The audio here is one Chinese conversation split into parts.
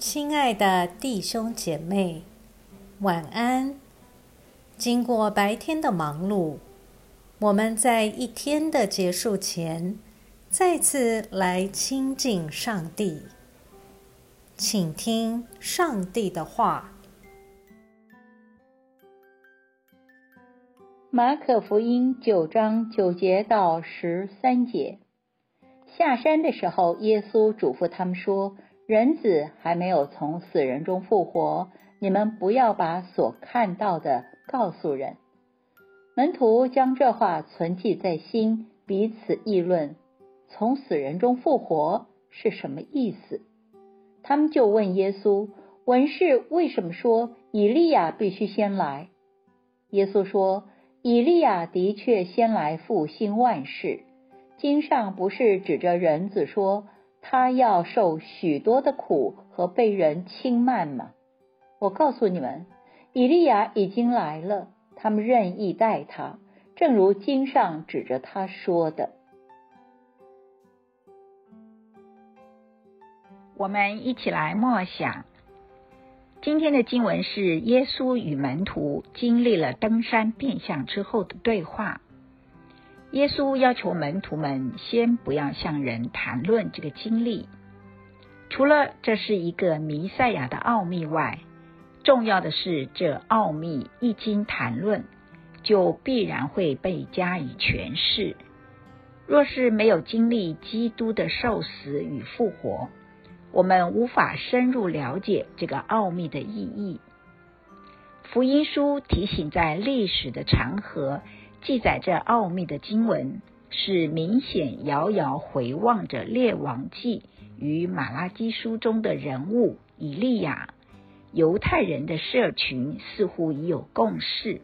亲爱的弟兄姐妹，晚安。经过白天的忙碌，我们在一天的结束前，再次来亲近上帝，请听上帝的话。马可福音九章九节到十三节。下山的时候，耶稣嘱咐他们说：“人子还没有从死人中复活，你们不要把所看到的告诉人。”门徒将这话存记在心，彼此议论：“从死人中复活是什么意思？”他们就问耶稣：“文士为什么说以利亚必须先来？”耶稣说：“以利亚的确先来复兴万事。”经上不是指着人子说他要受许多的苦和被人轻慢吗？我告诉你们，以利亚已经来了，他们任意待他，正如经上指着他说的。我们一起来默想，今天的经文是耶稣与门徒经历了登山变相之后的对话。耶稣要求门徒们先不要向人谈论这个经历，除了这是一个弥赛亚的奥秘外，重要的是这奥秘一经谈论，就必然会被加以诠释。若是没有经历基督的受死与复活，我们无法深入了解这个奥秘的意义。福音书提醒，在历史的长河。记载这奥秘的经文，是明显遥遥回望着列王记与马拉基书中的人物以利亚。犹太人的社群似乎已有共识：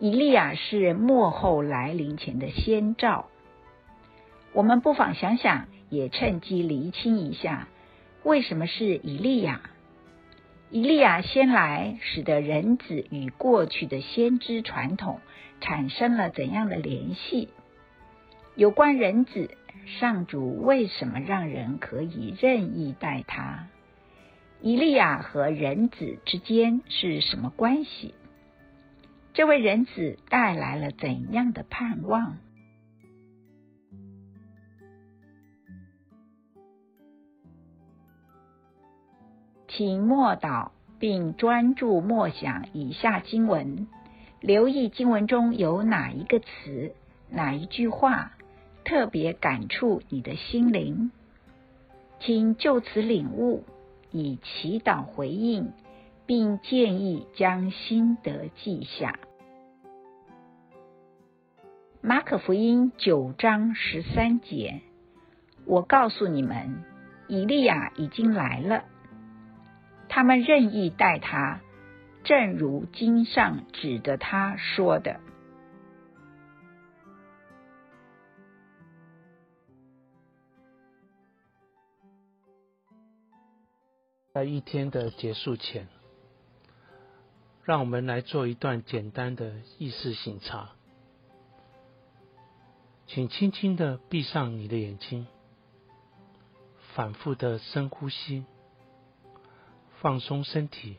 以利亚是末后来临前的先兆。我们不妨想想，也趁机厘清一下，为什么是以利亚？以利亚先来，使得人子与过去的先知传统。产生了怎样的联系？有关人子，上主为什么让人可以任意待他？以利亚和人子之间是什么关系？这位人子带来了怎样的盼望？请默祷并专注默想以下经文。留意经文中有哪一个词、哪一句话特别感触你的心灵，请就此领悟，以祈祷回应，并建议将心得记下。马可福音九章十三节，我告诉你们，以利亚已经来了，他们任意待他。正如经上指的他说的，在一天的结束前，让我们来做一段简单的意识醒察。请轻轻的闭上你的眼睛，反复的深呼吸，放松身体。